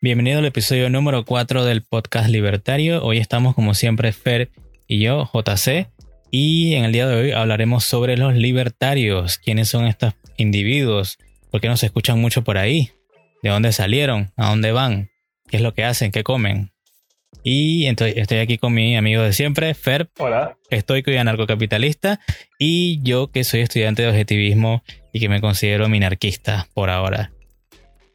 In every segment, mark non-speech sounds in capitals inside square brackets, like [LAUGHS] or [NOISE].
Bienvenido al episodio número 4 del podcast libertario. Hoy estamos como siempre Fer y yo, JC, y en el día de hoy hablaremos sobre los libertarios. ¿Quiénes son estos individuos? ¿Por qué no se escuchan mucho por ahí? ¿De dónde salieron? ¿A dónde van? ¿Qué es lo que hacen? ¿Qué comen? Y entonces estoy aquí con mi amigo de siempre, Fer. Hola. Estoico y anarcocapitalista. Y yo que soy estudiante de objetivismo y que me considero minarquista por ahora.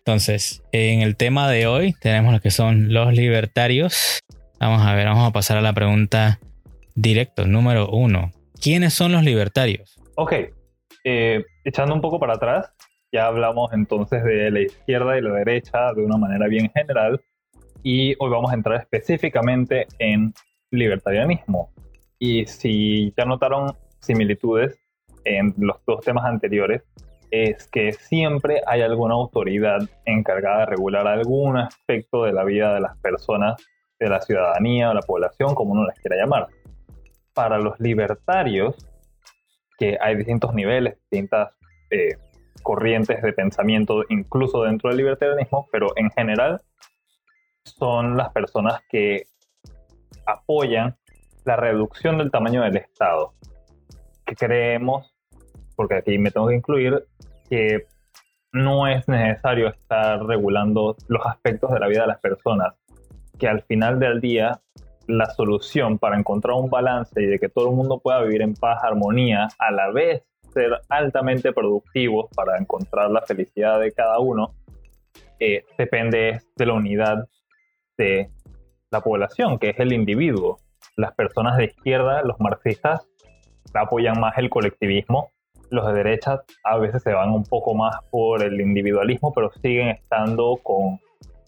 Entonces, en el tema de hoy tenemos lo que son los libertarios. Vamos a ver, vamos a pasar a la pregunta directo, número uno. ¿Quiénes son los libertarios? Ok, eh, echando un poco para atrás, ya hablamos entonces de la izquierda y la derecha de una manera bien general y hoy vamos a entrar específicamente en libertarianismo. Y si ya notaron similitudes en los dos temas anteriores, es que siempre hay alguna autoridad encargada de regular algún aspecto de la vida de las personas, de la ciudadanía o la población, como uno les quiera llamar. Para los libertarios, que hay distintos niveles, distintas eh, corrientes de pensamiento, incluso dentro del libertarianismo, pero en general son las personas que apoyan la reducción del tamaño del Estado. Que creemos, porque aquí me tengo que incluir, que no es necesario estar regulando los aspectos de la vida de las personas, que al final del día la solución para encontrar un balance y de que todo el mundo pueda vivir en paz, armonía, a la vez ser altamente productivos para encontrar la felicidad de cada uno, eh, depende de la unidad de la población, que es el individuo. Las personas de izquierda, los marxistas, apoyan más el colectivismo. Los de derecha a veces se van un poco más por el individualismo, pero siguen estando con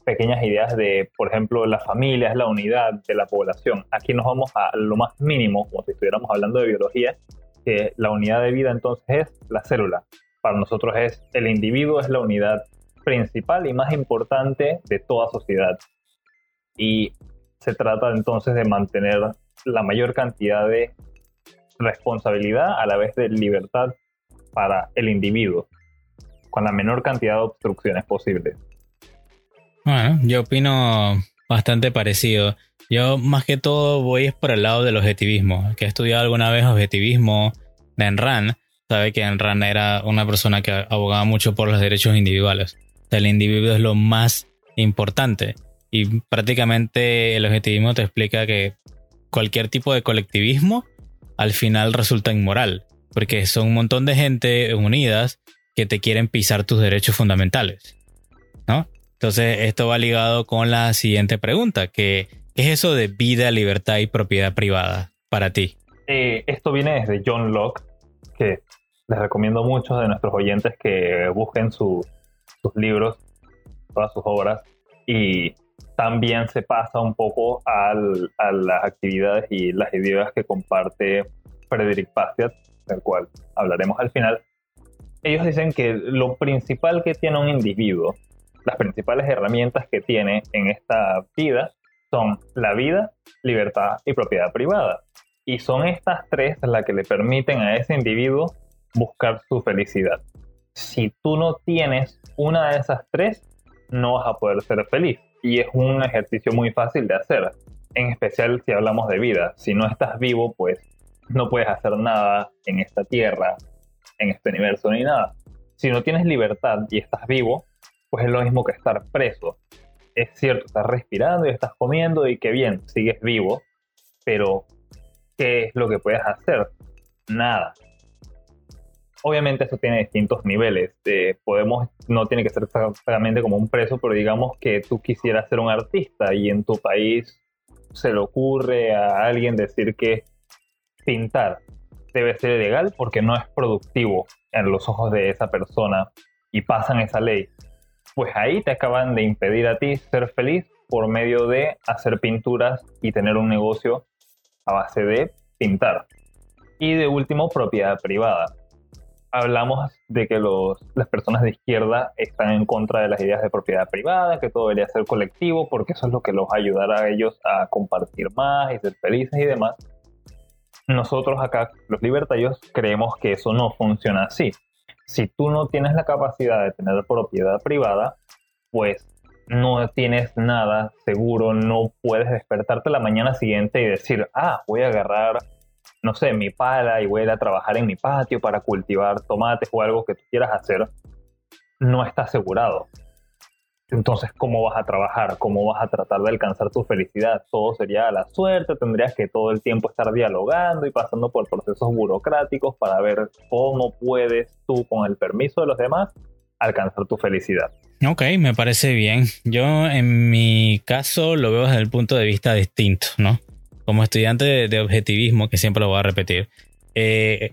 pequeñas ideas de, por ejemplo, la familia es la unidad de la población. Aquí nos vamos a lo más mínimo, como si estuviéramos hablando de biología, que la unidad de vida entonces es la célula. Para nosotros es el individuo es la unidad principal y más importante de toda sociedad y se trata entonces de mantener la mayor cantidad de responsabilidad a la vez de libertad para el individuo, con la menor cantidad de obstrucciones posibles. Bueno, yo opino bastante parecido. Yo más que todo voy por el lado del objetivismo, que he estudiado alguna vez objetivismo de Enran, sabe que Enran era una persona que abogaba mucho por los derechos individuales. el individuo es lo más importante y prácticamente el objetivismo te explica que cualquier tipo de colectivismo al final resulta inmoral, porque son un montón de gente unidas que te quieren pisar tus derechos fundamentales. ¿no? Entonces, esto va ligado con la siguiente pregunta, que ¿qué es eso de vida, libertad y propiedad privada para ti? Eh, esto viene desde John Locke, que les recomiendo a muchos de nuestros oyentes que busquen sus libros, todas sus obras, y también se pasa un poco a las actividades y las ideas que comparte Frederick Bastiat, del cual hablaremos al final. Ellos dicen que lo principal que tiene un individuo, las principales herramientas que tiene en esta vida son la vida, libertad y propiedad privada. Y son estas tres las que le permiten a ese individuo buscar su felicidad. Si tú no tienes una de esas tres, no vas a poder ser feliz y es un ejercicio muy fácil de hacer, en especial si hablamos de vida. Si no estás vivo, pues no puedes hacer nada en esta tierra, en este universo ni nada. Si no tienes libertad y estás vivo, pues es lo mismo que estar preso. Es cierto, estás respirando y estás comiendo y qué bien, sigues vivo, pero ¿qué es lo que puedes hacer? Nada obviamente eso tiene distintos niveles. podemos, no tiene que ser exactamente como un preso, pero digamos que tú quisieras ser un artista y en tu país se le ocurre a alguien decir que pintar debe ser ilegal porque no es productivo en los ojos de esa persona y pasan esa ley. Pues ahí te acaban de impedir a ti ser feliz por medio de hacer pinturas y tener un negocio a base de pintar. Y de último, propiedad privada hablamos de que los, las personas de izquierda están en contra de las ideas de propiedad privada, que todo debería ser colectivo, porque eso es lo que los ayudará a ellos a compartir más y ser felices y demás. Nosotros acá, los libertarios, creemos que eso no funciona así. Si tú no tienes la capacidad de tener propiedad privada, pues no tienes nada seguro, no puedes despertarte la mañana siguiente y decir, ah, voy a agarrar, no sé, mi pala y voy a ir a trabajar en mi patio para cultivar tomates o algo que tú quieras hacer, no está asegurado. Entonces, ¿cómo vas a trabajar? ¿Cómo vas a tratar de alcanzar tu felicidad? Todo sería a la suerte, tendrías que todo el tiempo estar dialogando y pasando por procesos burocráticos para ver cómo puedes tú, con el permiso de los demás, alcanzar tu felicidad. Ok, me parece bien. Yo en mi caso lo veo desde el punto de vista distinto, ¿no? Como estudiante de, objetivismo, que siempre lo voy a repetir, eh,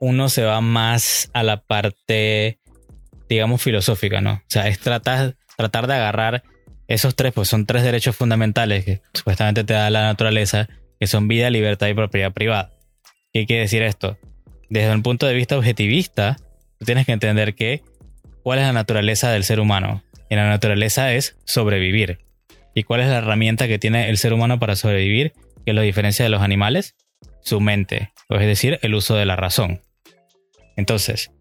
uno se va más a la parte, digamos, filosófica, ¿no? O sea, es tratar, tratar de agarrar esos tres, pues son tres derechos fundamentales que supuestamente te da la naturaleza, que son vida, libertad y propiedad privada. ¿Qué quiere decir esto? Desde un punto de vista objetivista, tú tienes que entender que cuál es la naturaleza del ser humano. Y la naturaleza es sobrevivir. ¿Y cuál es la herramienta que tiene el ser humano para sobrevivir? que lo diferencia de los animales? Su mente, es decir, el uso de la razón. Entonces,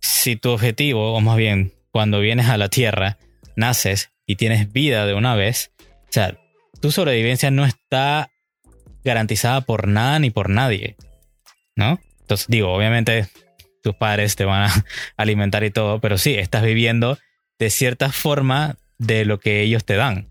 si tu objetivo, o más bien, cuando vienes a la Tierra, naces y tienes vida de una vez, o sea, tu sobrevivencia no está garantizada por nada ni por nadie, ¿no? Entonces, digo, obviamente tus padres te van a [LAUGHS] alimentar y todo, pero sí, estás viviendo de cierta forma de lo que ellos te dan.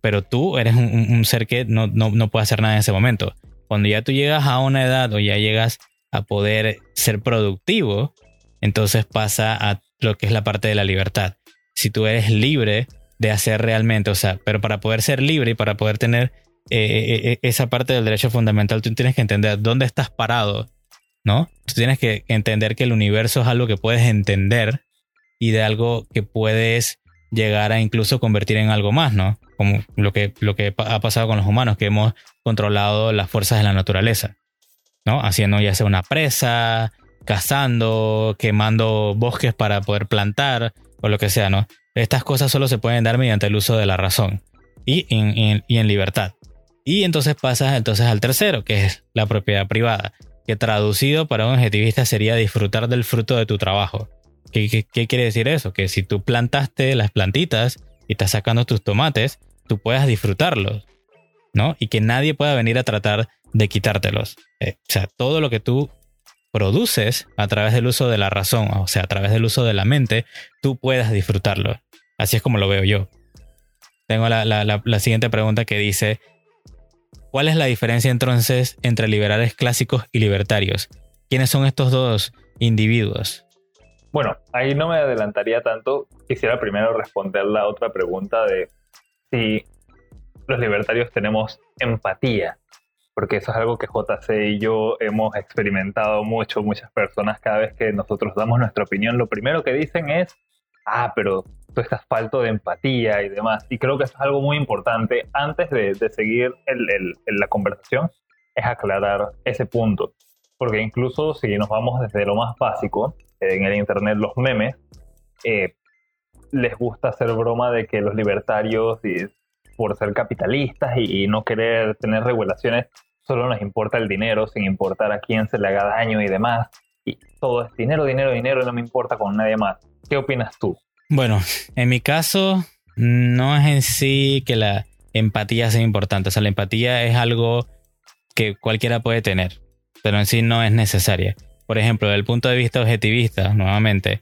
Pero tú eres un, ser que no, no, puede hacer nada en ese momento. Cuando ya tú llegas a una edad o ya llegas a poder ser productivo, entonces pasa a lo que es la parte de la libertad. Si tú eres libre de hacer realmente, o sea, pero para poder ser libre y para poder tener eh, eh, eh, esa parte del derecho fundamental, tú tienes que entender dónde estás parado ¿no? Tú tienes que entender que el universo es algo que puedes entender y de algo que puedes llegar a incluso convertir en algo más, ¿no? Como lo que, lo que ha pasado con los humanos, que hemos controlado las fuerzas de la naturaleza, ¿no? Haciendo ya sea una presa, cazando, quemando bosques para poder plantar o lo que sea, ¿no? Estas cosas solo se pueden dar mediante el uso de la razón y en, y en libertad. Y entonces pasas entonces al tercero, que es la propiedad privada que traducido para un objetivista sería disfrutar del fruto de tu trabajo. ¿Qué, quiere decir eso? Que si tú plantaste las plantitas y estás sacando tus tomates, tú puedas disfrutarlos, ¿no? Y que nadie pueda venir a tratar de quitártelos. Eh, o sea, todo lo que tú produces a través del uso de la razón, o sea, a través del uso de la mente, tú puedas disfrutarlo. Así es como lo veo yo. Tengo la siguiente pregunta que dice, ¿Cuál es la diferencia entonces entre liberales clásicos y libertarios? ¿Quiénes son estos dos individuos? Bueno, ahí no me adelantaría tanto. Quisiera primero responder la otra pregunta de si los libertarios tenemos empatía, porque eso es algo que JC y yo hemos experimentado mucho, muchas personas cada vez que nosotros damos nuestra opinión, lo primero que dicen es, ah, pero tú estás falto de empatía y demás. Y creo que eso es algo muy importante antes de, seguir la conversación, es aclarar ese punto. Porque incluso si nos vamos desde lo más básico, en el Internet los memes, eh, les gusta hacer broma de que los libertarios, por ser capitalistas y, y no querer tener regulaciones, solo nos importa el dinero sin importar a quién se le haga daño y demás. Y todo es dinero, dinero, dinero y no me importa con nadie más. ¿Qué opinas tú? Bueno, en mi caso, no es en sí que la empatía sea importante. O sea, la empatía es algo que cualquiera puede tener, pero en sí no es necesaria. Por ejemplo, desde el punto de vista objetivista, nuevamente,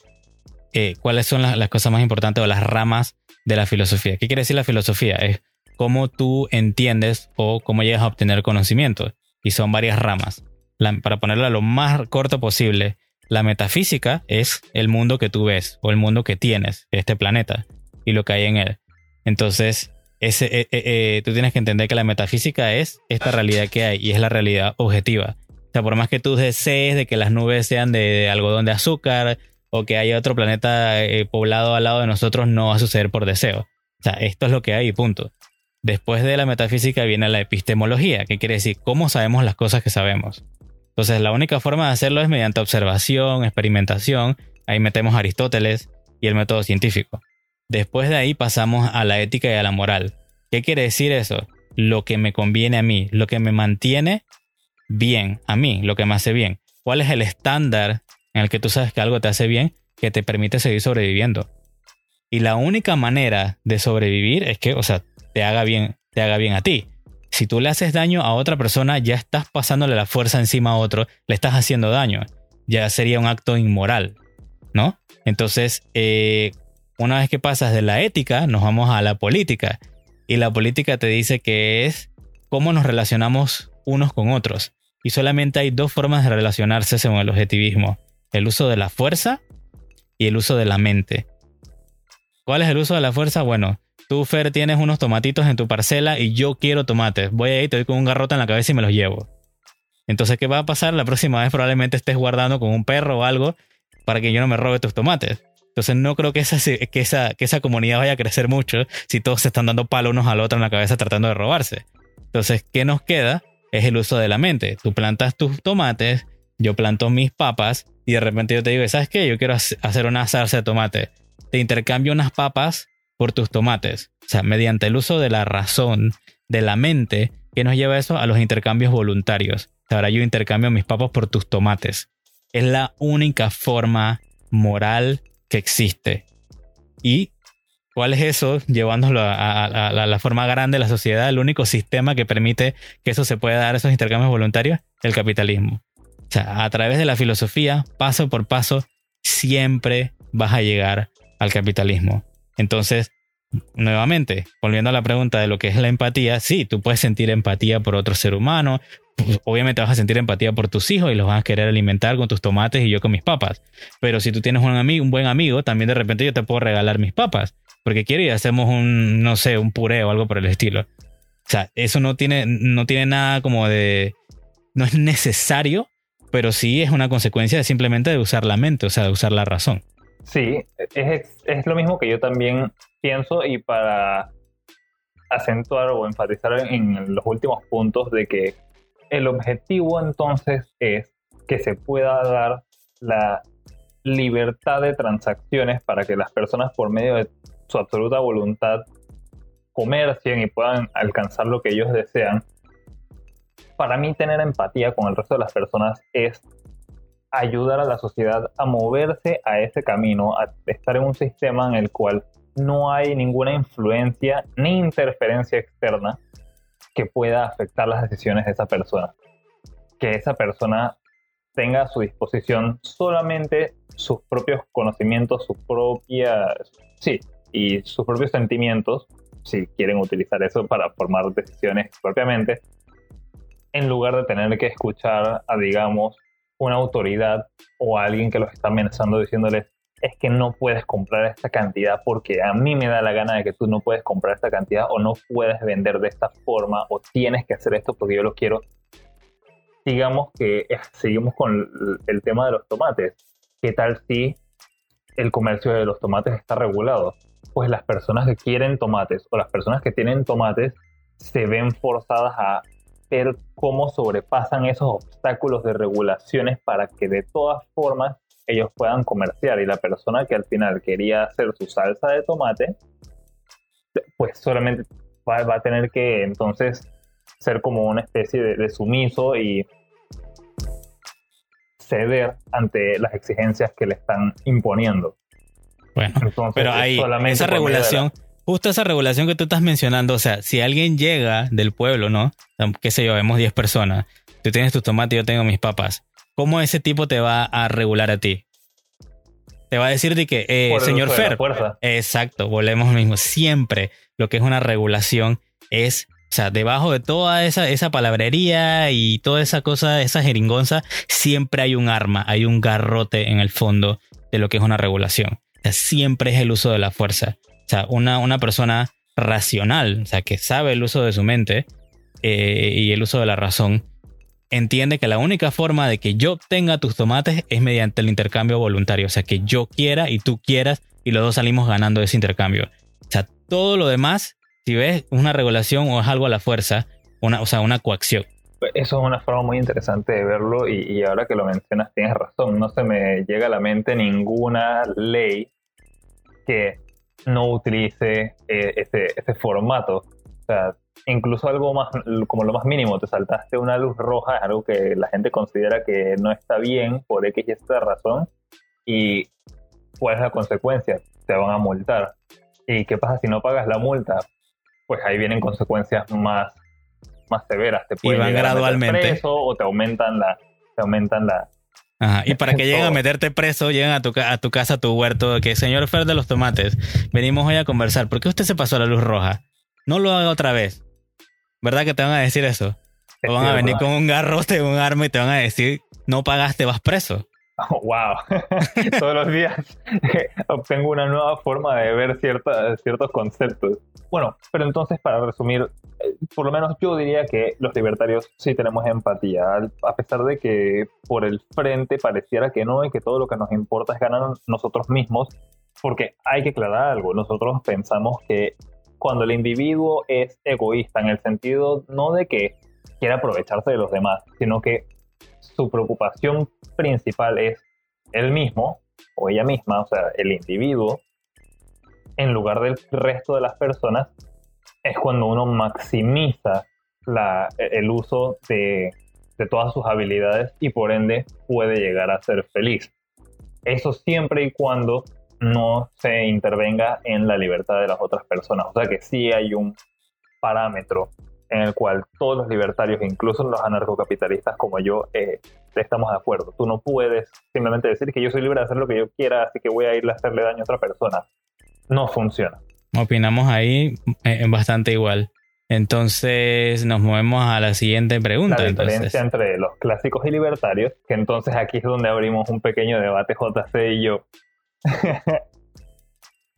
eh, ¿cuáles son las, cosas más importantes o las ramas de la filosofía? ¿Qué quiere decir la filosofía? Es cómo tú entiendes o cómo llegas a obtener conocimiento. Y son varias ramas. para ponerla lo más corto posible, la metafísica es el mundo que tú ves o el mundo que tienes, este planeta y lo que hay en él. Entonces, eh, eh, eh, tú tienes que entender que la metafísica es esta realidad que hay y es la realidad objetiva. O sea, por más que tú desees de que las nubes sean de, algodón de azúcar o que haya otro planeta poblado al lado de nosotros, no va a suceder por deseo. O sea, esto es lo que hay, punto. Después de la metafísica viene la epistemología, que quiere decir cómo sabemos las cosas que sabemos. Entonces, la única forma de hacerlo es mediante observación, experimentación. Ahí metemos Aristóteles y el método científico. Después de ahí pasamos a la ética y a la moral. ¿Qué quiere decir eso? Lo que me conviene a mí, lo que me mantiene bien a mí, lo que me hace bien. ¿Cuál es el estándar en el que tú sabes que algo te hace bien que te permite seguir sobreviviendo? Y la única manera de sobrevivir es que, o sea, te haga bien, te haga bien a ti. Si tú le haces daño a otra persona, ya estás pasándole la fuerza encima a otro, le estás haciendo daño. Ya sería un acto inmoral, ¿no? Entonces, eh, una vez que pasas de la ética, nos vamos a la política. Y la política te dice que es cómo nos relacionamos unos con otros. Y solamente hay dos formas de relacionarse según el objetivismo. El uso de la fuerza y el uso de la mente. ¿Cuál es el uso de la fuerza? Bueno, tú, Fer, tienes unos tomatitos en tu parcela y yo quiero tomates. Voy ahí, te doy con un garrote en la cabeza y me los llevo. Entonces, ¿qué va a pasar? La próxima vez probablemente estés guardando con un perro o algo para que yo no me robe tus tomates. Entonces no creo que esa, que esa, que esa comunidad vaya a crecer mucho si todos se están dando palos unos al otro en la cabeza tratando de robarse. Entonces, ¿qué nos queda? Es el uso de la mente. Tú plantas tus tomates, yo planto mis papas y de repente yo te digo, ¿sabes qué? Yo quiero hacer una salsa de tomate. Te intercambio unas papas por tus tomates. O sea, mediante el uso de la razón, de la mente, ¿qué nos lleva eso? A los intercambios voluntarios. Ahora yo intercambio mis papas por tus tomates. Es la única forma moral que existe. Y ¿Cuál es eso? Llevándolo a, la forma grande de la sociedad, el único sistema que permite que eso se pueda dar, esos intercambios voluntarios, el capitalismo. O sea, a través de la filosofía, paso por paso, siempre vas a llegar al capitalismo. Entonces, nuevamente, volviendo a la pregunta de lo que es la empatía, sí, tú puedes sentir empatía por otro ser humano, pues, obviamente vas a sentir empatía por tus hijos y los vas a querer alimentar con tus tomates y yo con mis papas. Pero si tú tienes un, amigo, un buen amigo, también de repente yo te puedo regalar mis papas porque quiere y hacemos un, no sé, un puré o algo por el estilo. O sea, eso no tiene, no tiene nada como de... No es necesario, pero sí es una consecuencia de simplemente de usar la mente, o sea, de usar la razón. Sí, es, es lo mismo que yo también pienso y para acentuar o enfatizar en los últimos puntos de que el objetivo entonces es que se pueda dar la libertad de transacciones para que las personas por medio de su absoluta voluntad comercien y puedan alcanzar lo que ellos desean, para mí tener empatía con el resto de las personas es ayudar a la sociedad a moverse a ese camino, a estar en un sistema en el cual no hay ninguna influencia ni interferencia externa que pueda afectar las decisiones de esa persona. Que esa persona tenga a su disposición solamente sus propios conocimientos, sus propias, sí, y sus propios sentimientos, si quieren utilizar eso para formar decisiones propiamente, en lugar de tener que escuchar a, digamos, una autoridad o alguien que los está amenazando diciéndoles, es que no puedes comprar esta cantidad porque a mí me da la gana de que tú no puedes comprar esta cantidad o no puedes vender de esta forma o tienes que hacer esto porque yo lo quiero. Digamos que seguimos con el tema de los tomates. ¿Qué tal si el comercio de los tomates está regulado? pues las personas que quieren tomates o las personas que tienen tomates se ven forzadas a ver cómo sobrepasan esos obstáculos de regulaciones para que de todas formas ellos puedan comerciar y la persona que al final quería hacer su salsa de tomate pues solamente va, a tener que entonces ser como una especie de sumiso y ceder ante las exigencias que le están imponiendo. Bueno, pero hay esa regulación, justo esa regulación que tú estás mencionando, o sea, si alguien llega del pueblo, ¿no? Qué sé yo, vemos 10 personas, tú tienes tus tomates yo tengo mis papas, ¿cómo ese tipo te va a regular a ti? Te va a decir de que, eh, señor Fer, exacto, volvemos al mismo, siempre lo que es una regulación es o sea, debajo de toda esa, esa palabrería y toda esa cosa, esa jeringonza, siempre hay un arma, hay un garrote en el fondo de lo que es una regulación siempre es el uso de la fuerza. O sea, una, una persona racional, o sea, que sabe el uso de su mente eh, y el uso de la razón, entiende que la única forma de que yo obtenga tus tomates es mediante el intercambio voluntario. O sea, que yo quiera y tú quieras y los dos salimos ganando ese intercambio. O sea, todo lo demás, si ves, una regulación o es algo a la fuerza, una, o sea, una coacción. Eso es una forma muy interesante de verlo y, ahora que lo mencionas tienes razón. No se me llega a la mente ninguna ley que no utilice eh, ese, formato. O sea, incluso algo más, como lo más mínimo, te saltaste una luz roja, es algo que la gente considera que no está bien por X y esta razón. ¿Y cuál es la consecuencia? te van a multar. ¿Y qué pasa si no pagas la multa? Pues ahí vienen consecuencias más, más severas. Te pueden y van gradualmente. preso, o te aumentan la, te aumentan la, Ajá. Y para que lleguen a meterte preso, llegan a tu, a tu casa, a tu huerto, que señor Fer de los tomates, venimos hoy a conversar. ¿Por qué usted se pasó a la luz roja? No lo haga otra vez. ¿Verdad que te van a decir eso? O van a venir con un garrote, un arma y te van a decir, no pagaste, vas preso. [LAUGHS] wow. [LAUGHS] Todos los días [LAUGHS] obtengo una nueva forma de ver ciertos conceptos. Bueno, pero entonces para resumir, eh, por lo menos yo diría que los libertarios sí tenemos empatía, a pesar de que por el frente pareciera que no y que todo lo que nos importa es ganar nosotros mismos, porque hay que aclarar algo, nosotros pensamos que cuando el individuo es egoísta, en el sentido no de que quiera aprovecharse de los demás, sino que su preocupación principal es él mismo o ella misma, o sea, el individuo, en lugar del resto de las personas, es cuando uno maximiza el uso de, de todas sus habilidades y por ende puede llegar a ser feliz. Eso siempre y cuando no se intervenga en la libertad de las otras personas. O sea que sí hay un parámetro en el cual todos los libertarios, incluso los anarcocapitalistas como yo, eh, estamos de acuerdo. Tú no puedes simplemente decir que yo soy libre de hacer lo que yo quiera, así que voy a ir a hacerle daño a otra persona. No funciona. Opinamos ahí eh, bastante igual. Entonces nos movemos a la siguiente pregunta. La diferencia entre los clásicos y libertarios, que entonces aquí es donde abrimos un pequeño debate JC y yo. [LAUGHS]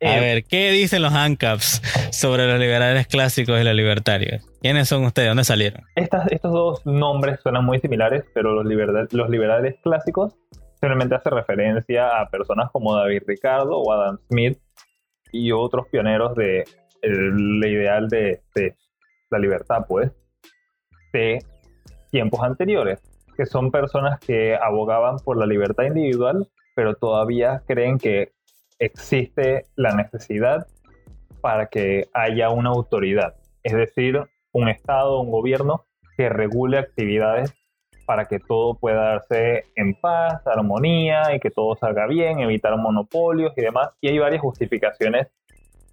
A ver, ¿qué dicen los ANCAPs sobre los liberales clásicos y los libertarios? ¿Quiénes son ustedes? ¿Dónde salieron? estos dos nombres suenan muy similares, pero los, los liberales clásicos simplemente hacen referencia a personas como David Ricardo o Adam Smith y otros pioneros de el, ideal de, de la libertad, pues, de tiempos anteriores, que son personas que abogaban por la libertad individual, pero todavía creen que existe la necesidad para que haya una autoridad, es decir, un Estado, un gobierno que regule actividades para que todo pueda darse en paz, armonía y que todo salga bien, evitar monopolios y demás. Y hay varias justificaciones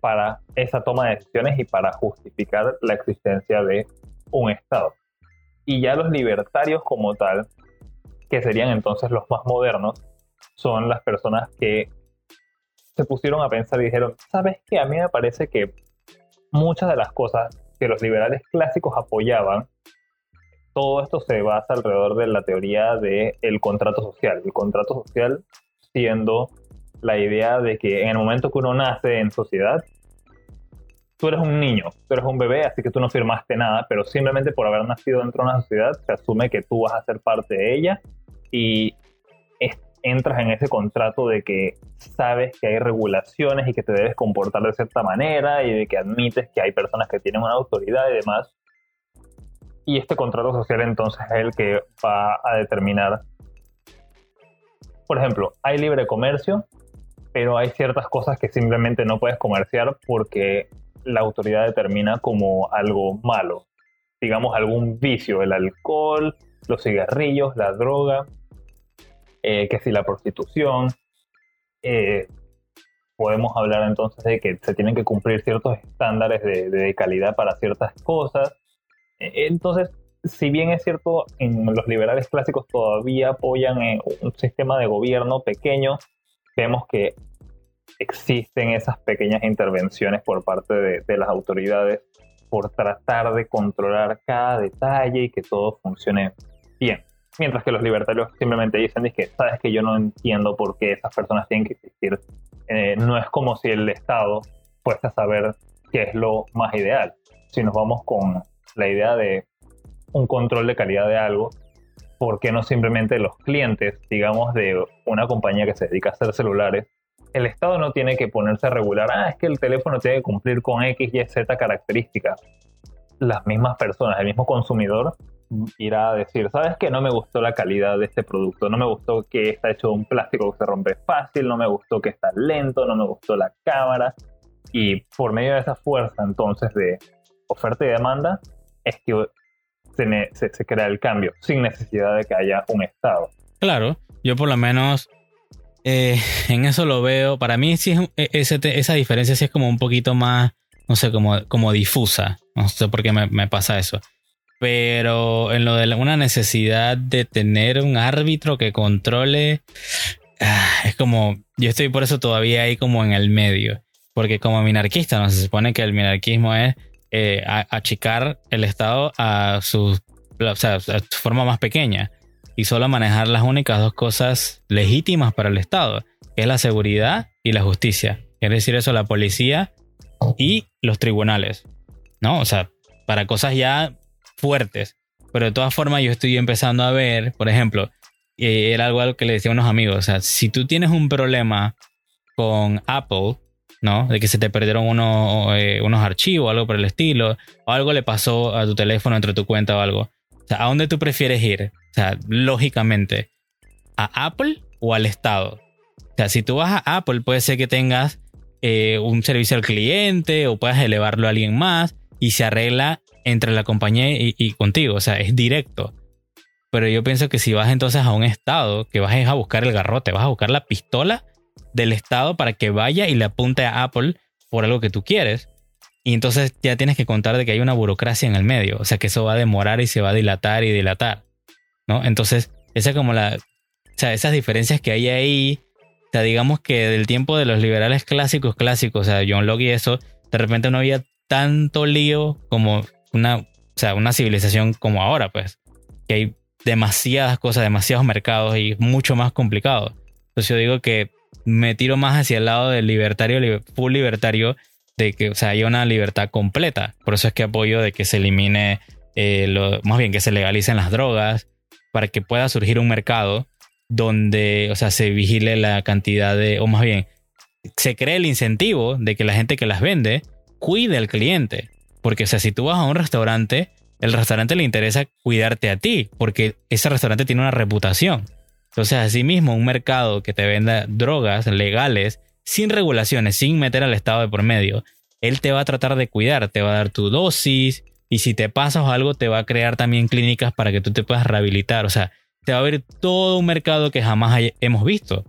para esa toma de decisiones y para justificar la existencia de un Estado. Y ya los libertarios como tal, que serían entonces los más modernos, son las personas que se pusieron a pensar y dijeron, ¿sabes qué? A mí me parece que muchas de las cosas que los liberales clásicos apoyaban, todo esto se basa alrededor de la teoría del el contrato social. El contrato social siendo la idea de que en el momento que uno nace en sociedad, tú eres un niño, tú eres un bebé, así que tú no firmaste nada, pero simplemente por haber nacido dentro de una sociedad se asume que tú vas a ser parte de ella y entras en ese contrato de que sabes que hay regulaciones y que te debes comportar de cierta manera y de que admites que hay personas que tienen una autoridad y demás. Y este contrato social entonces es el que va a determinar, por ejemplo, hay libre comercio, pero hay ciertas cosas que simplemente no puedes comerciar porque la autoridad determina como algo malo. Digamos algún vicio, el alcohol, los cigarrillos, la droga, eh, que si la prostitución, eh, podemos hablar entonces de que se tienen que cumplir ciertos estándares de, calidad para ciertas cosas. E, entonces, si bien es cierto, en los liberales clásicos todavía apoyan eh, un sistema de gobierno pequeño, vemos que existen esas pequeñas intervenciones por parte de, de las autoridades por tratar de controlar cada detalle y que todo funcione bien. Mientras que los libertarios simplemente dicen que, sabes que yo no entiendo por qué esas personas tienen que existir. Eh, no es como si el Estado fuese a saber qué es lo más ideal. Si nos vamos con la idea de un control de calidad de algo, ¿por qué no simplemente los clientes, digamos, de una compañía que se dedica a hacer celulares, el Estado no tiene que ponerse a regular, ah, es que el teléfono tiene que cumplir con X, Y, Z características. Las mismas personas, el mismo consumidor irá a decir, ¿sabes qué? No me gustó la calidad de este producto, no me gustó que está hecho de un plástico que se rompe fácil, no me gustó que está lento, no me gustó la cámara. Y por medio de esa fuerza entonces de oferta y demanda, es que se, se, crea el cambio sin necesidad de que haya un Estado. Claro, yo por lo menos eh, [LAUGHS] en eso lo veo. Para mí sí e, esa diferencia sí es como un poquito más, no sé, como, como difusa. No sé por qué me, pasa eso. Pero en lo de una necesidad de tener un árbitro que controle, ah, es como, yo estoy por eso todavía ahí como en el medio. Porque como minarquista, ¿no? se supone que el minarquismo es eh, achicar el Estado a su, a su forma más pequeña y solo manejar las únicas dos cosas legítimas para el Estado, que es la seguridad y la justicia. Quiere decir eso la policía y los tribunales, ¿no? O sea, para cosas ya fuertes. Pero de todas formas yo estoy empezando a ver, por ejemplo, eh, era algo, que le decía a unos amigos, o sea, si tú tienes un problema con Apple, ¿no? De que se te perdieron eh, unos archivos, algo por el estilo, o algo le pasó a tu teléfono entre tu cuenta o algo. ¿a dónde tú prefieres ir? O sea, lógicamente, ¿a Apple o al Estado? O sea, si tú vas a Apple, puede ser que tengas eh, un servicio al cliente o puedas elevarlo a alguien más y se arregla entre la compañía y, contigo. O sea, es directo. Pero yo pienso que si vas entonces a un Estado, que vas a buscar el garrote, vas a buscar la pistola del Estado para que vaya y le apunte a Apple por algo que tú quieres. Y entonces ya tienes que contar de que hay una burocracia en el medio. O sea, que eso va a demorar y se va a dilatar y dilatar. ¿no? Entonces, esa como la, o sea, esas diferencias que hay ahí, o sea, digamos que del tiempo de los liberales clásicos, clásicos, o sea, John Locke y eso, de repente no había tanto lío como una, o sea, una civilización como ahora, pues, que hay demasiadas cosas, demasiados mercados y mucho más complicado. Entonces yo digo que me tiro más hacia el lado del libertario, full libertario, de que, o sea, haya una libertad completa. Por eso es que apoyo de que se elimine, eh, más bien que se legalicen las drogas, para que pueda surgir un mercado donde, o sea, se vigile la cantidad de, o más bien, se cree el incentivo de que la gente que las vende cuide al cliente. Porque, o sea, si tú vas a un restaurante, el restaurante le interesa cuidarte a ti, porque ese restaurante tiene una reputación. Entonces, asimismo, un mercado que te venda drogas legales, sin regulaciones, sin meter al Estado de por medio, él te va a tratar de cuidar, te va a dar tu dosis, y si te pasas algo, te va a crear también clínicas para que tú te puedas rehabilitar. O sea, te va a abrir todo un mercado que jamás hemos visto.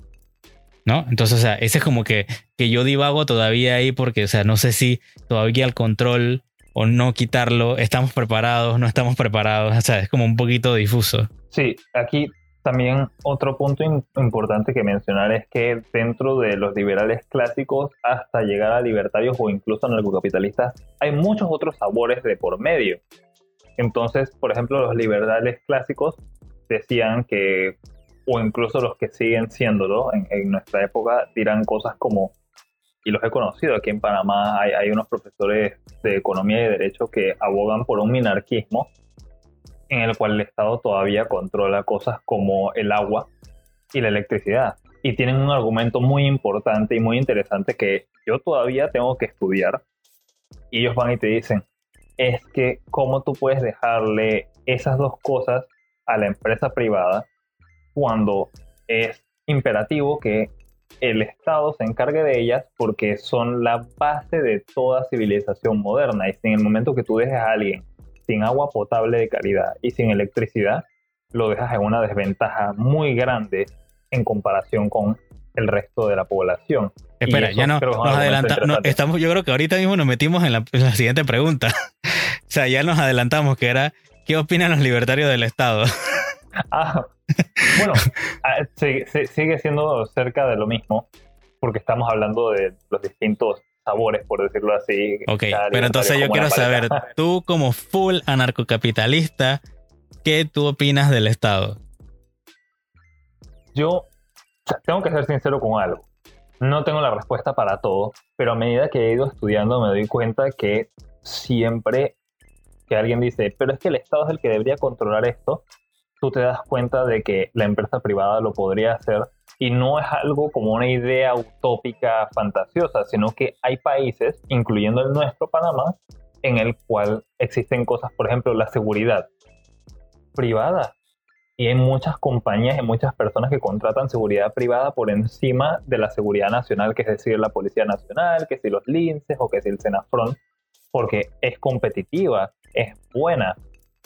¿No? Entonces, o sea, ese es como que, que yo divago todavía ahí porque, o sea, no sé si todavía el control o no quitarlo, estamos preparados, no estamos preparados, o sea, es como un poquito difuso. Sí, aquí también otro punto importante que mencionar es que dentro de los liberales clásicos hasta llegar a libertarios o incluso anarcocapitalistas hay muchos otros sabores de por medio. Entonces, por ejemplo, los liberales clásicos decían que, o incluso los que siguen siéndolo en, en nuestra época, dirán cosas como, y los he conocido aquí en Panamá, hay, hay unos profesores de economía y derecho que abogan por un minarquismo en el cual el Estado todavía controla cosas como el agua y la electricidad. Y tienen un argumento muy importante y muy interesante que yo todavía tengo que estudiar. Y ellos van y te dicen, es que cómo tú puedes dejarle esas dos cosas a la empresa privada cuando es imperativo que el Estado se encargue de ellas porque son la base de toda civilización moderna. Y en el momento que tú dejes a alguien sin agua potable de calidad y sin electricidad, lo dejas en una desventaja muy grande en comparación con el resto de la población. Espera, ya no, nos adelantamos. estamos, yo creo que ahorita mismo nos metimos en la, siguiente pregunta. [LAUGHS] o sea, ya nos adelantamos que era, ¿qué opinan los libertarios del Estado? [LAUGHS] [LAUGHS] ah, bueno, [LAUGHS] ah, sigue siendo cerca de lo mismo, porque estamos hablando de los distintos sabores, por decirlo así. Ok, pero entonces yo quiero saber, tú como full anarcocapitalista, ¿qué tú opinas del Estado? Yo tengo que ser sincero con algo. No tengo la respuesta para todo, pero a medida que he ido estudiando me doy cuenta que siempre que alguien dice, pero es que el Estado es el que debería controlar esto, tú te das cuenta de que la empresa privada lo podría hacer y no es algo como una idea utópica fantasiosa, sino que hay países, incluyendo el nuestro, Panamá, en el cual existen cosas, por ejemplo, la seguridad privada. Y hay muchas compañías y muchas personas que contratan seguridad privada por encima de la seguridad nacional, que es decir, la Policía Nacional, que si los linces o que si el Senafrón, porque es competitiva, es buena,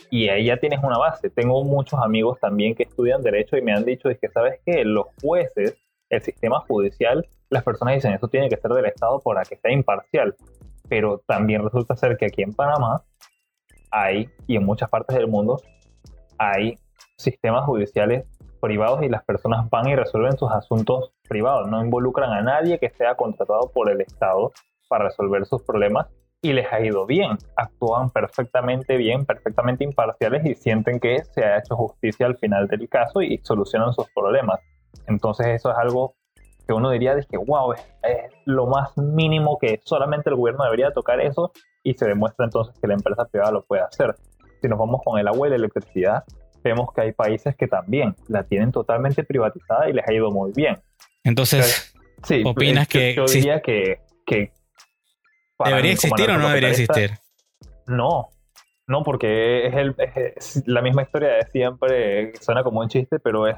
y ahí ya tienes una base. Tengo muchos amigos también que estudian derecho y me han dicho es que sabes que los jueces el sistema judicial, las personas dicen eso tiene que ser del Estado para que sea imparcial. Pero también resulta ser que aquí en Panamá hay, y en muchas partes del mundo, hay sistemas judiciales privados y las personas van y resuelven sus asuntos privados, no involucran a nadie que sea contratado por el Estado para resolver sus problemas y les ha ido bien, actúan perfectamente bien, perfectamente imparciales y sienten que se ha hecho justicia al final del caso y solucionan sus problemas. Entonces eso es algo que uno diría de que, wow, es, lo más mínimo que solamente el gobierno debería tocar eso y se demuestra entonces que la empresa privada lo puede hacer. Si nos vamos con el agua y la electricidad, vemos que hay países que también la tienen totalmente privatizada y les ha ido muy bien. Entonces, ¿opinas que, yo diría que, ¿Debería existir o no debería existir? No, no, porque es, el, la misma historia de siempre, suena como un chiste, pero es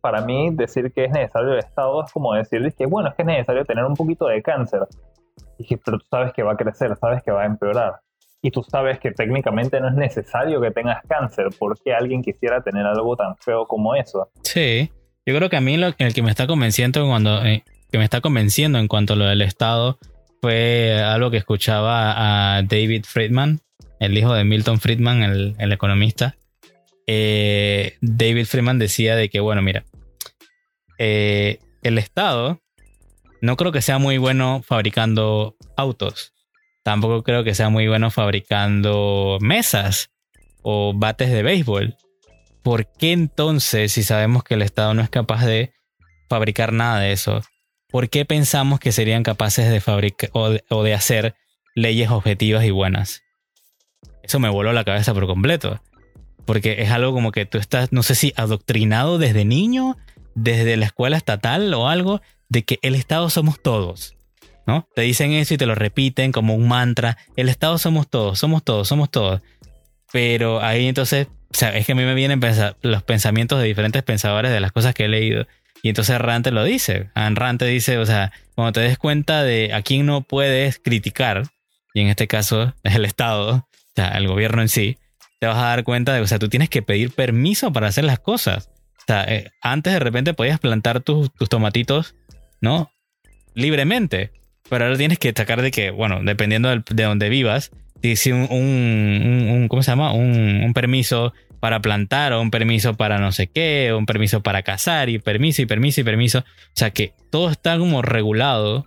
para mí decir que es necesario el Estado es como decir que bueno, es que es necesario tener un poquito de cáncer. Y pero tú sabes que va a crecer, sabes que va a empeorar. Y tú sabes que técnicamente no es necesario que tengas cáncer. ¿Por qué alguien quisiera tener algo tan feo como eso? Sí, yo creo que a mí lo, el que me está convenciendo cuando eh, que me está convenciendo en cuanto a lo del Estado fue algo que escuchaba a David Friedman, el hijo de Milton Friedman, el, economista. Eh, David Friedman decía de que, bueno, mira, eh, el Estado no creo que sea muy bueno fabricando autos. Tampoco creo que sea muy bueno fabricando mesas o bates de béisbol. ¿Por qué entonces, si sabemos que el Estado no es capaz de fabricar nada de eso, por qué pensamos que serían capaces de fabricar o de hacer leyes objetivas y buenas? Eso me voló la cabeza por completo. Porque es algo como que tú estás, no sé si adoctrinado desde niño, desde la escuela estatal o algo, de que el Estado somos todos. ¿No? Te dicen eso y te lo repiten como un mantra. El Estado somos todos, somos todos, somos todos. Pero ahí entonces, es que a mí me vienen los pensamientos de diferentes pensadores de las cosas que he leído. Y entonces Rante lo dice. Rante dice, o sea, cuando te des cuenta de a quién no puedes criticar, y en este caso es el Estado, sea, el gobierno en sí, te vas a dar cuenta de, o sea, tú tienes que pedir permiso para hacer las cosas. O sea, eh, antes de repente podías plantar tus, tomatitos, ¿no? Libremente. Pero ahora tienes que sacar de que, bueno, dependiendo de donde vivas, si un, un, un, ¿cómo se llama? Un, un, permiso para plantar o un permiso para no sé qué, o un permiso para cazar y permiso y permiso y permiso. O sea que todo está como regulado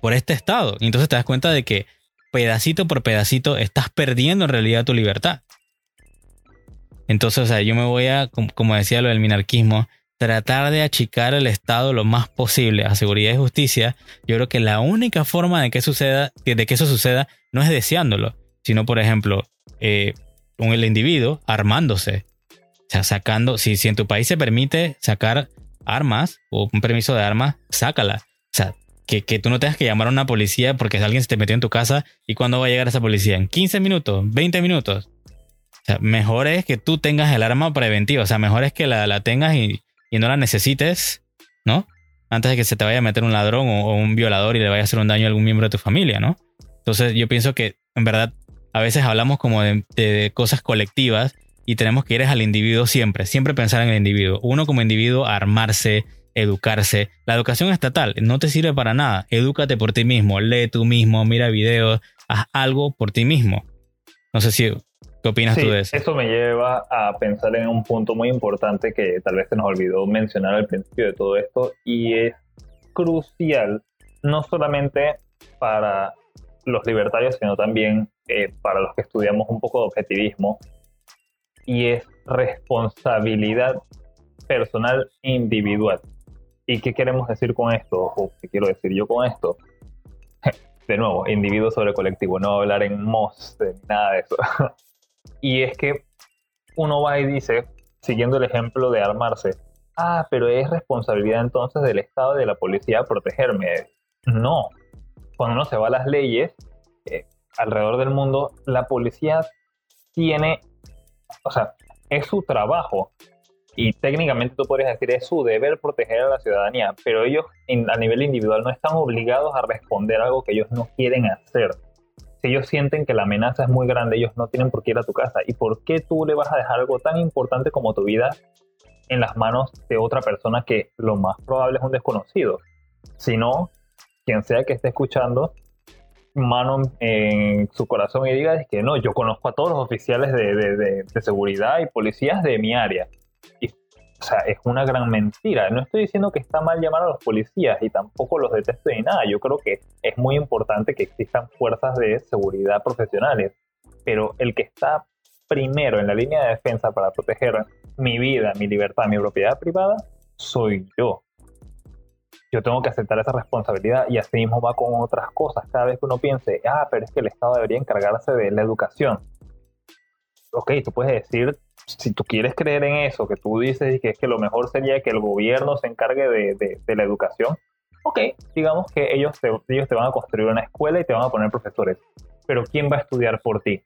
por este estado. Y entonces te das cuenta de que pedacito por pedacito estás perdiendo en realidad tu libertad. Entonces, o sea, yo me voy a, como decía lo del minarquismo, tratar de achicar el Estado lo más posible a seguridad y justicia. Yo creo que la única forma de que suceda, de que eso suceda, no es deseándolo, sino, por ejemplo, eh, un el individuo armándose. O sea, sacando, si, si en tu país se permite sacar armas o un permiso de armas, sácala. O sea, que, tú no tengas que llamar a una policía porque alguien se te metió en tu casa y cuándo va a llegar esa policía, en 15 minutos, 20 minutos. O sea, mejor es que tú tengas el arma preventiva, o sea, mejor es que la, tengas y, no la necesites, ¿no? Antes de que se te vaya a meter un ladrón o, un violador y le vaya a hacer un daño a algún miembro de tu familia, ¿no? Entonces yo pienso que en verdad a veces hablamos como de, de cosas colectivas y tenemos que ir al individuo siempre, siempre pensar en el individuo. Uno como individuo armarse, educarse. La educación estatal no te sirve para nada. Edúcate por ti mismo, lee tú mismo, mira videos, haz algo por ti mismo. No sé si, ¿qué opinas tú de eso? Eso me lleva a pensar en un punto muy importante que tal vez se nos olvidó mencionar al principio de todo esto y es crucial no solamente para los libertarios, sino también eh, para los que estudiamos un poco de objetivismo, y es responsabilidad personal individual. ¿Y qué queremos decir con esto? ¿O qué quiero decir yo con esto? [LAUGHS] De nuevo, individuo sobre colectivo, no hablar en MOS, nada de eso. [LAUGHS] y es que uno va y dice, siguiendo el ejemplo de armarse, ah, pero es responsabilidad entonces del Estado y de la policía protegerme. No, cuando uno se va a las leyes, eh, alrededor del mundo, la policía tiene, o sea, es su trabajo y técnicamente tú podrías decir es su deber proteger a la ciudadanía, pero ellos a nivel individual no están obligados a responder algo que ellos no quieren hacer. Si ellos sienten que la amenaza es muy grande, ellos no tienen por qué ir a tu casa. ¿Y por qué tú le vas a dejar algo tan importante como tu vida en las manos de otra persona que lo más probable es un desconocido, sino quien sea que esté escuchando mano en su corazón y diga es que no, yo conozco a todos los oficiales de, seguridad y policías de mi área. Y, o sea, es una gran mentira. No estoy diciendo que está mal llamar a los policías y tampoco los detesto ni nada. Yo creo que es muy importante que existan fuerzas de seguridad profesionales. Pero el que está primero en la línea de defensa para proteger mi vida, mi libertad, mi propiedad privada, soy yo yo tengo que aceptar esa responsabilidad y así mismo va con otras cosas. Cada vez que uno piense, ah, pero es que el Estado debería encargarse de la educación. Ok, tú puedes decir, si tú quieres creer en eso, que tú dices que es que lo mejor sería que el gobierno se encargue de, la educación, ok, digamos que ellos te, ellos te van a construir una escuela y te van a poner profesores. Pero ¿quién va a estudiar por ti?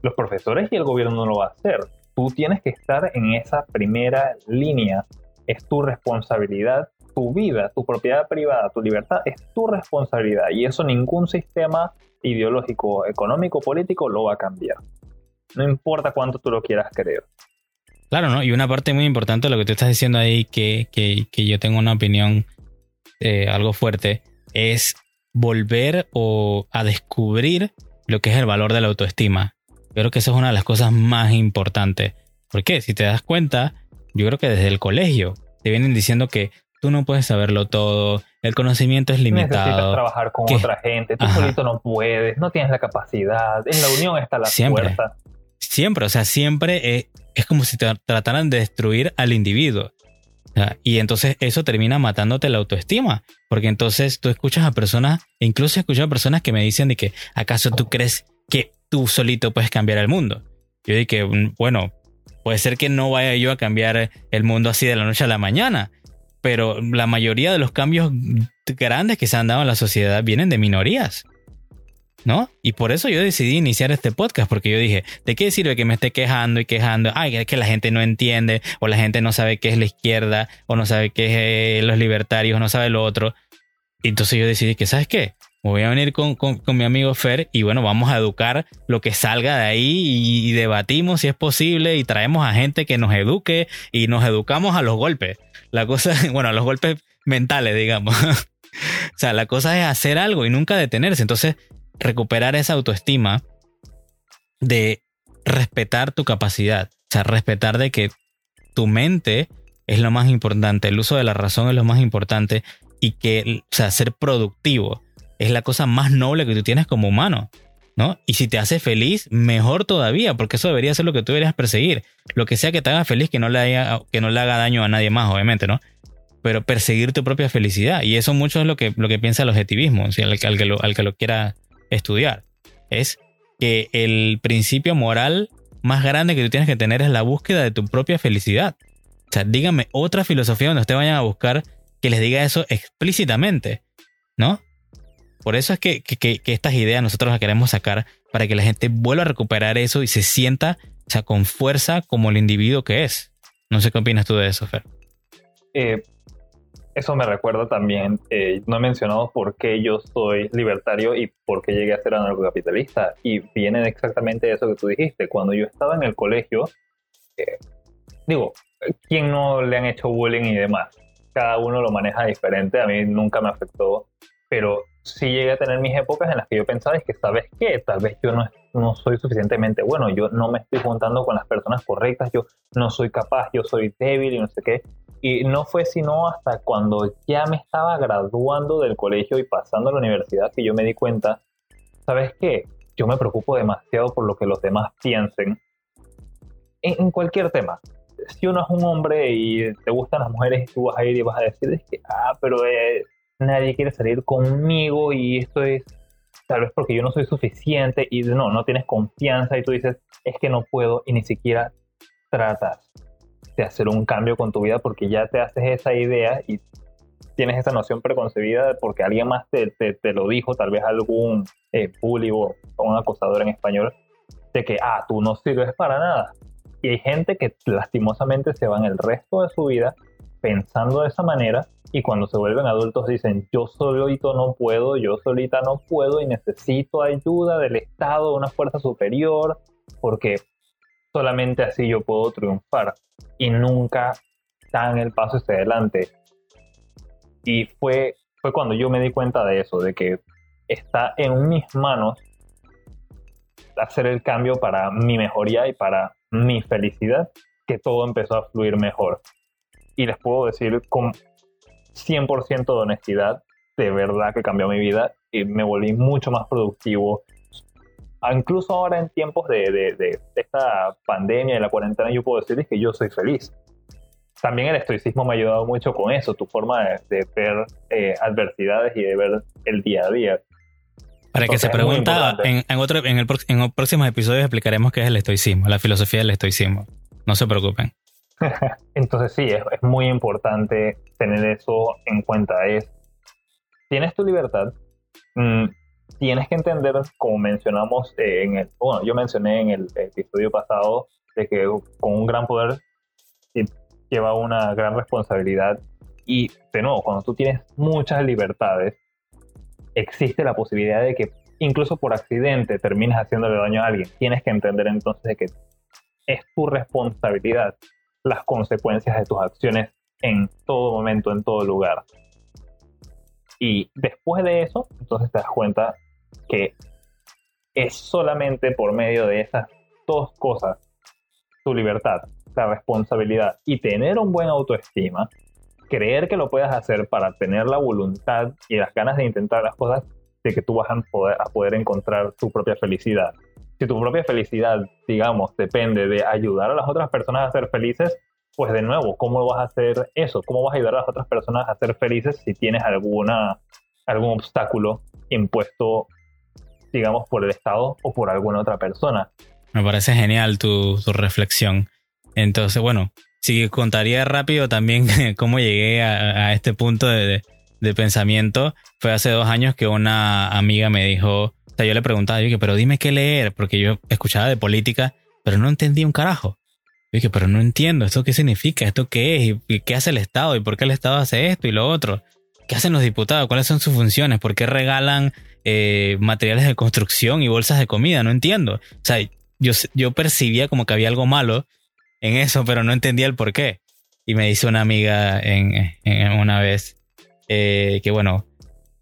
Los profesores y el gobierno no lo va a hacer. Tú tienes que estar en esa primera línea. Es tu responsabilidad tu vida, tu propiedad privada, tu libertad es tu responsabilidad y eso ningún sistema ideológico, económico, político lo va a cambiar. No importa cuánto tú lo quieras creer. Claro, ¿no? Y una parte muy importante de lo que tú estás diciendo ahí, que, yo tengo una opinión eh, algo fuerte, es volver o a descubrir lo que es el valor de la autoestima. Creo que esa es una de las cosas más importantes. ¿Por qué? Si te das cuenta, yo creo que desde el colegio te vienen diciendo que tú no puedes saberlo todo, el conocimiento es limitado. Necesitas trabajar con otra gente, tú solito no puedes, no tienes la capacidad, en la unión está la siempre, fuerza. Siempre, o sea, siempre es, como si te trataran de destruir al individuo. y entonces eso termina matándote la autoestima, porque entonces tú escuchas a personas, incluso escucho a personas que me dicen de que, ¿acaso tú crees que tú solito puedes cambiar el mundo? Yo que, mm, bueno, puede ser que no vaya yo a cambiar el mundo así de la noche a la mañana, pero la mayoría de los cambios grandes que se han dado en la sociedad vienen de minorías. ¿No? Y por eso yo decidí iniciar este podcast, porque yo dije, ¿de qué sirve que me esté quejando y quejando? Ay, es que la gente no entiende, o la gente no sabe qué es la izquierda, o no sabe qué es eh, los libertarios, o no sabe lo otro. Y entonces yo decidí que, ¿sabes qué? Voy a venir con, mi amigo Fer y bueno, vamos a educar lo que salga de ahí y, debatimos si es posible y traemos a gente que nos eduque y nos educamos a los golpes. La cosa, [LAUGHS] bueno, a los golpes mentales, digamos. [LAUGHS] o sea, la cosa es hacer algo y nunca detenerse. Entonces, recuperar esa autoestima de respetar tu capacidad. O sea, respetar de que tu mente es lo más importante, el uso de la razón es lo más importante y que, o sea, ser productivo es la cosa más noble que tú tienes como humano. ¿no? Y si te hace feliz, mejor todavía, porque eso debería ser lo que tú deberías perseguir. Lo que sea que te haga feliz, que no le, que no le haga daño a nadie más, obviamente, ¿no? Pero perseguir tu propia felicidad. Y eso mucho es lo que, lo que piensa el objetivismo, al, que lo, al que lo quiera estudiar. Es que el principio moral más grande que tú tienes que tener es la búsqueda de tu propia felicidad. O sea, dígame otra filosofía donde ustedes vayan a buscar que les diga eso explícitamente, ¿no? Por eso es que, estas ideas nosotros las queremos sacar para que la gente vuelva a recuperar eso y se sienta o sea, con fuerza como el individuo que es. No sé qué opinas tú de eso, Fer. Eh, eso me recuerda también, eh, no he mencionado por qué yo soy libertario y por qué llegué a ser anarcocapitalista. Y viene exactamente eso que tú dijiste. Cuando yo estaba en el colegio, eh, digo, ¿quién no le han hecho bullying y demás? Cada uno lo maneja diferente. A mí nunca me afectó. Pero sí llegué a tener mis épocas en las que yo pensaba, es que sabes qué, tal vez yo no, no soy suficientemente bueno, yo no me estoy juntando con las personas correctas, yo no soy capaz, yo soy débil y no sé qué. Y no fue sino hasta cuando ya me estaba graduando del colegio y pasando a la universidad que yo me di cuenta, ¿sabes qué? Yo me preocupo demasiado por lo que los demás piensen en, cualquier tema. Si uno es un hombre y te gustan las mujeres tú vas a ir y vas a decir, es que, ah, pero eh, nadie quiere salir conmigo y esto es tal vez porque yo no soy suficiente y no, no tienes confianza y tú dices, es que no puedo y ni siquiera tratas de hacer un cambio con tu vida porque ya te haces esa idea y tienes esa noción preconcebida porque alguien más te, te, lo dijo, tal vez algún eh, bully o un acosador en español, de que, ah, tú no sirves para nada. Y hay gente que lastimosamente se va en el resto de su vida pensando de esa manera y cuando se vuelven adultos dicen yo solito no puedo, yo solita no puedo y necesito ayuda del Estado, una fuerza superior, porque solamente así yo puedo triunfar y nunca dan el paso hacia adelante. Y fue, fue cuando yo me di cuenta de eso, de que está en mis manos hacer el cambio para mi mejoría y para mi felicidad, que todo empezó a fluir mejor. Y les puedo decir con 100% de honestidad, de verdad que cambió mi vida y me volví mucho más productivo. Ah, incluso ahora en tiempos de, de, esta pandemia y la cuarentena, yo puedo decirles que yo soy feliz. También el estoicismo me ha ayudado mucho con eso, tu forma de, ver eh, adversidades y de ver el día a día. Para que se pregunta, en, en, otro, en, el, en próximos episodios explicaremos qué es el estoicismo, la filosofía del estoicismo. No se preocupen. [LAUGHS] Entonces sí, es, es, muy importante tener eso en cuenta. Es, tienes tu libertad, mm, tienes que entender, como mencionamos en el, bueno, yo mencioné en el episodio pasado, de que con un gran poder lleva una gran responsabilidad. Y de nuevo, cuando tú tienes muchas libertades, existe la posibilidad de que incluso por accidente termines haciéndole daño a alguien. Tienes que entender entonces que es tu responsabilidad las consecuencias de tus acciones en todo momento, en todo lugar. Y después de eso, entonces te das cuenta que es solamente por medio de esas dos cosas, tu libertad, la responsabilidad y tener un buen autoestima, creer que lo puedas hacer para tener la voluntad y las ganas de intentar las cosas, de que tú vas a poder, a poder encontrar tu propia felicidad. Si tu propia felicidad, digamos, depende de ayudar a las otras personas a ser felices, pues de nuevo, ¿cómo vas a hacer eso? ¿Cómo vas a ayudar a las otras personas a ser felices si tienes alguna, algún obstáculo impuesto, digamos, por el Estado o por alguna otra persona? Me parece genial tu, tu reflexión. Entonces, bueno, si contaría rápido también [LAUGHS] cómo llegué a, este punto de, pensamiento, fue hace dos años que una amiga me dijo, o sea, yo le preguntaba, yo dije, pero dime qué leer, porque yo escuchaba de política, pero no entendía un carajo. Yo dije, pero no entiendo, ¿esto qué significa? ¿Esto qué es? ¿Y qué hace el Estado? ¿Y por qué el Estado hace esto y lo otro? ¿Qué hacen los diputados? ¿Cuáles son sus funciones? ¿Por qué regalan eh, materiales de construcción y bolsas de comida? No entiendo. O sea, yo, yo percibía como que había algo malo en eso, pero no entendía el por qué. Y me dice una amiga en, una vez eh, que, bueno,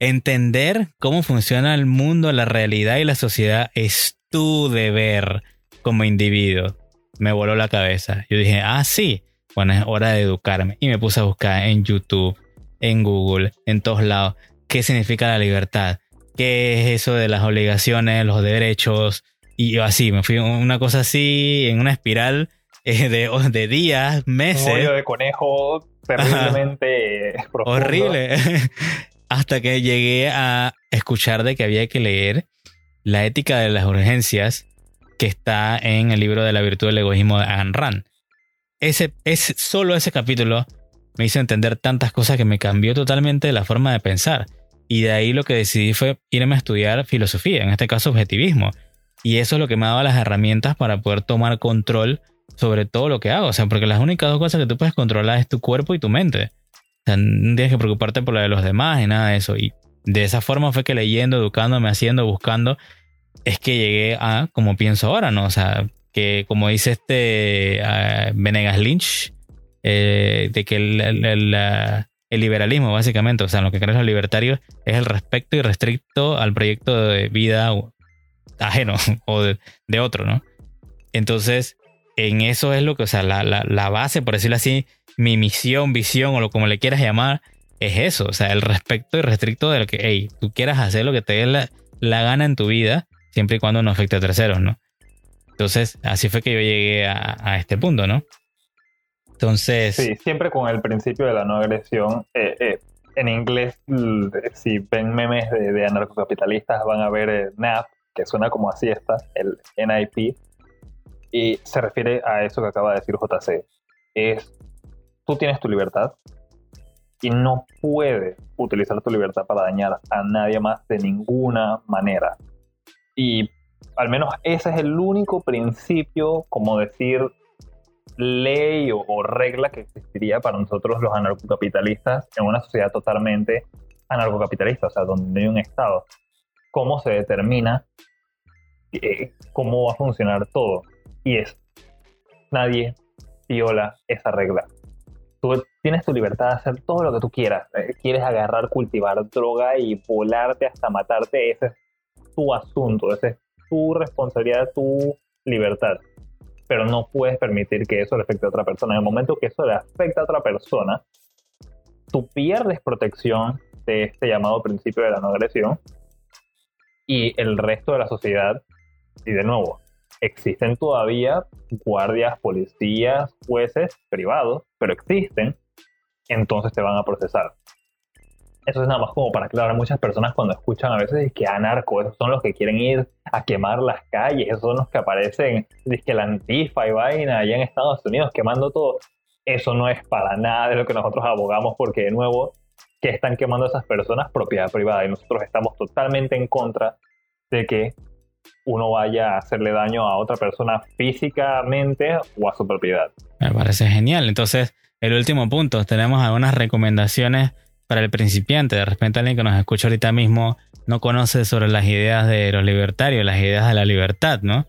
entender cómo funciona el mundo, la realidad y la sociedad es tu deber como individuo. Me voló la cabeza. Yo dije, ah, sí, bueno, es hora de educarme. Y me puse a buscar en YouTube, en Google, en todos lados, qué significa la libertad, qué es eso de las obligaciones, los derechos. Y yo así, me fui una cosa así, en una espiral [LAUGHS] eh, de, de, días, meses. Un de conejo terriblemente Horrible. [LAUGHS] Hasta que llegué a escuchar de que había que leer La ética de las urgencias que está en el libro de la virtud del egoísmo de Ayn Rand. Ese, es solo ese capítulo me hizo entender tantas cosas que me cambió totalmente la forma de pensar. Y de ahí lo que decidí fue irme a estudiar filosofía, en este caso objetivismo. Y eso es lo que me daba las herramientas para poder tomar control sobre todo lo que hago. O sea, porque las únicas dos cosas que tú puedes controlar es tu cuerpo y tu mente. O sea, no tienes que preocuparte por la de los demás y nada de eso. Y de esa forma fue que leyendo, educándome, haciendo, buscando, es que llegué a como pienso ahora, ¿no? O sea, que como dice este uh, Venegas Lynch, eh, de que el, el, liberalismo, básicamente, o sea, lo que creen los libertarios, es el respeto irrestricto al proyecto de vida ajeno [LAUGHS] o de, otro, ¿no? Entonces, en eso es lo que, o sea, la, la, base, por decirlo así, mi misión, visión o lo como le quieras llamar, es eso, o sea, el respeto irrestricto de lo que, hey, tú quieras hacer lo que te dé la, gana en tu vida, siempre y cuando no afecte a terceros, ¿no? Entonces, así fue que yo llegué a, este punto, ¿no? Entonces... Sí, siempre con el principio de la no agresión. Eh, eh, en inglés, si ven memes de, anarcocapitalistas, van a ver eh, NAP, que suena como así está, el NIP, y se refiere a eso que acaba de decir JC. Es, tú tienes tu libertad y no puedes utilizar tu libertad para dañar a nadie más de ninguna manera. Y al menos ese es el único principio, como decir, ley o, regla que existiría para nosotros los anarcocapitalistas en una sociedad totalmente anarcocapitalista, o sea, donde no hay un Estado. ¿Cómo se determina eh, cómo va a funcionar todo? y es, nadie viola esa regla. Tú tienes tu libertad de hacer todo lo que tú quieras. Eh, quieres agarrar, cultivar droga y volarte hasta matarte. Ese es tu asunto, esa es tu responsabilidad, tu libertad. Pero no puedes permitir que eso le afecte a otra persona. En el momento que eso le afecta a otra persona, tú pierdes protección de este llamado principio de la no agresión y el resto de la sociedad, y de nuevo, existen todavía guardias, policías, jueces privados, pero existen, entonces te van a procesar. Eso es nada más como para aclarar muchas personas cuando escuchan a veces que anarco, esos son los que quieren ir a quemar las calles, esos son los que aparecen, que la antifa y vaina allá en Estados Unidos quemando todo. Eso no es para nada de lo que nosotros abogamos porque de nuevo que están quemando esas personas propiedad privada y nosotros estamos totalmente en contra de que uno vaya a hacerle daño a otra persona físicamente o a su propiedad. Me parece genial. Entonces, el último punto, tenemos algunas recomendaciones para el principiante. De repente alguien que nos escucha ahorita mismo no conoce sobre las ideas de los libertarios, las ideas de la libertad, ¿no?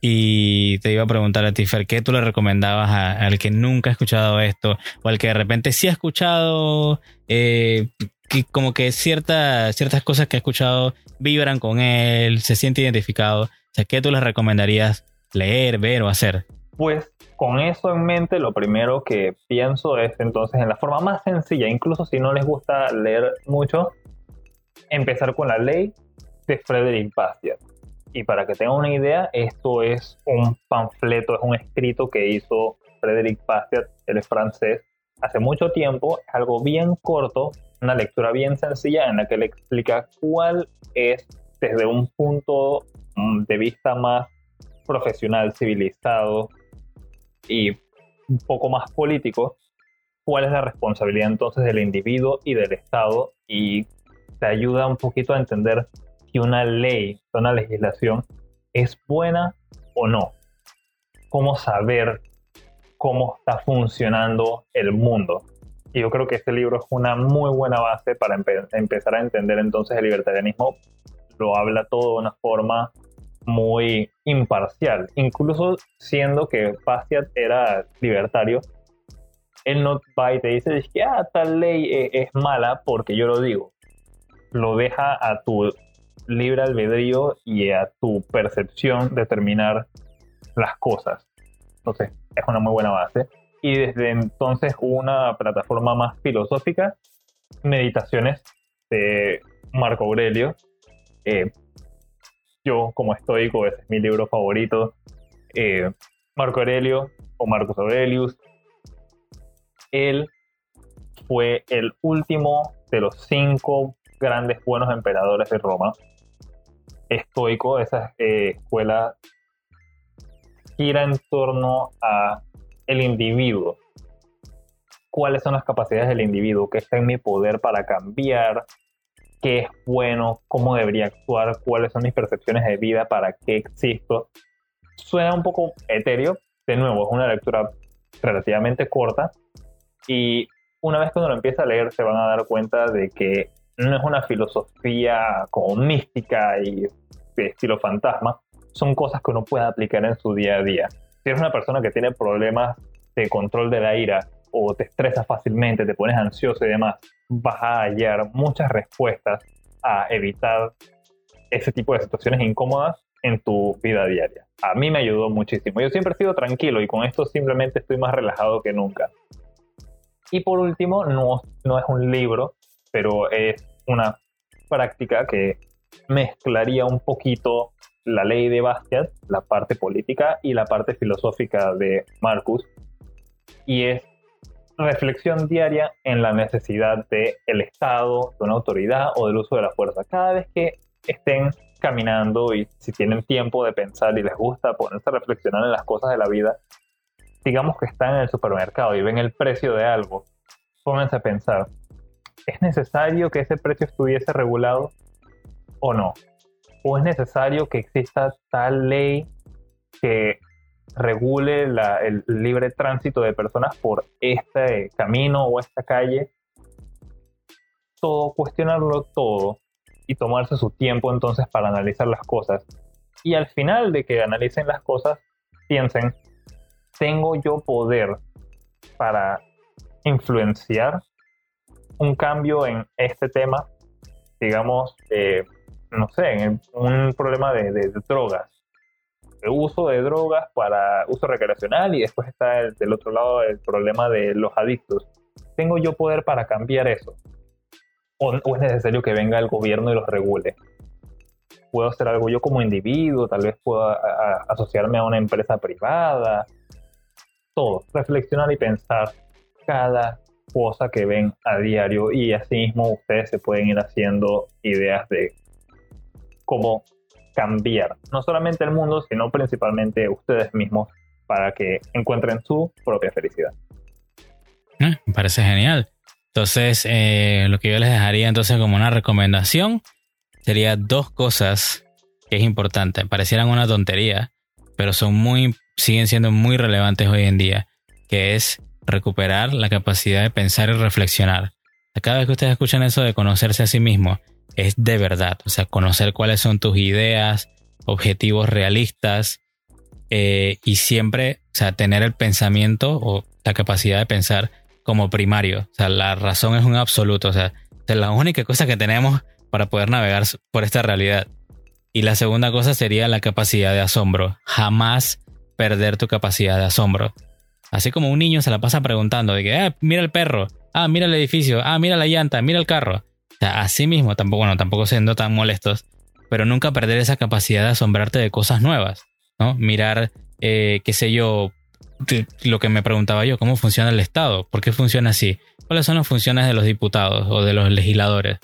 Y te iba a preguntar a ti, Fer, ¿qué tú le recomendabas al que nunca ha escuchado esto? O al que de repente sí ha escuchado, eh, que como que ciertas cosas que ha escuchado vibran con él, se siente identificado. O sea, ¿qué tú le recomendarías leer, ver o hacer? Pues con eso en mente, lo primero que pienso es entonces en la forma más sencilla, incluso si no les gusta leer mucho, empezar con la ley de Frederick Bastiat. Y para que tengan una idea, esto es un panfleto, es un escrito que hizo Frédéric Bastiat, él es francés, hace mucho tiempo, es algo bien corto, una lectura bien sencilla en la que le explica cuál es, desde un punto mm, de vista más profesional, civilizado y un poco más político, cuál es la responsabilidad entonces del individuo y del Estado y te ayuda un poquito a entender si una ley, una legislación es buena o no. Cómo saber cómo está funcionando el mundo. Y yo creo que este libro es una muy buena base para empezar a entender entonces el libertarianismo. Lo habla todo de una forma muy imparcial. Incluso siendo que Bastiat era libertario, él no va y te dice que ah, tal ley e-, es mala porque yo lo digo. Lo deja a tu libre albedrío y a tu percepción determinar las cosas. Entonces, es una muy buena base. Y desde entonces una plataforma más filosófica, Meditaciones de Marco Aurelio. Eh, yo, como estoico, ese es mi libro favorito. Eh, Marco Aurelio o Marcus Aurelius. Él fue el último de los cinco grandes buenos emperadores de Roma estoico, esa eh, escuela gira en torno a el individuo. ¿Cuáles son las capacidades del individuo? ¿Qué está en mi poder para cambiar? ¿Qué es bueno? ¿Cómo debería actuar? ¿Cuáles son mis percepciones de vida? ¿Para qué existo? Suena un poco etéreo. De nuevo, es una lectura relativamente corta. Y una vez que uno lo empieza a leer, se van a dar cuenta de que no es una filosofía como mística y de estilo fantasma, son cosas que uno puede aplicar en su día a día. Si eres una persona que tiene problemas de control de la ira o te estresas fácilmente, te pones ansioso y demás, vas a hallar muchas respuestas a evitar ese tipo de situaciones incómodas en tu vida diaria. A mí me ayudó muchísimo. Yo siempre he sido tranquilo y con esto simplemente estoy más relajado que nunca. Y por último, no, no es un libro, pero es una práctica que mezclaría un poquito la ley de Bastiat, la parte política y la parte filosófica de Marcus, y es reflexión diaria en la necesidad del el Estado, de una autoridad o del uso de la fuerza. Cada vez que estén caminando y si tienen tiempo de pensar y les gusta ponerse a reflexionar en las cosas de la vida, digamos que están en el supermercado y ven el precio de algo, pónganse a pensar, ¿es necesario que ese precio estuviese regulado o no? ¿O es necesario que exista tal ley que regule el libre tránsito de personas por este camino o esta calle? Todo, cuestionarlo todo y tomarse su tiempo entonces para analizar las cosas. Y al final de que analicen las cosas, piensen, ¿tengo yo poder para influenciar un cambio en este tema, digamos, eh, no sé, un problema de, drogas. El uso de drogas para uso recreacional y después está del otro lado el problema de los adictos. ¿Tengo yo poder para cambiar eso? ¿O, es necesario que venga el gobierno y los regule? ¿Puedo hacer algo yo como individuo? Tal vez pueda asociarme a una empresa privada. Todo, reflexionar y pensar cada cosa que ven a diario y asimismo ustedes se pueden ir haciendo ideas de cómo cambiar no solamente el mundo, sino principalmente ustedes mismos para que encuentren su propia felicidad. Ah, me parece genial. Entonces, eh, lo que yo les dejaría entonces como una recomendación sería dos cosas que es importante. Parecieran una tontería, pero son muy, siguen siendo muy relevantes hoy en día, que es recuperar la capacidad de pensar y reflexionar. Cada vez que ustedes escuchan eso de conocerse a sí mismo, es de verdad, o sea, conocer cuáles son tus ideas, objetivos realistas eh, y siempre, o sea, tener el pensamiento o la capacidad de pensar como primario. O sea, la razón es un absoluto, o sea, es la única cosa que tenemos para poder navegar por esta realidad. Y la segunda cosa sería la capacidad de asombro. Jamás perder tu capacidad de asombro. Así como un niño se la pasa preguntando de que, ah, mira el perro, ah, mira el edificio, ah, mira la llanta, mira el carro. Sea, así mismo, tampoco, bueno, tampoco siendo tan molestos, pero nunca perder esa capacidad de asombrarte de cosas nuevas, ¿no? Mirar, eh, qué sé yo, lo que me preguntaba yo, cómo funciona el Estado, por qué funciona así, cuáles son las funciones de los diputados o de los legisladores,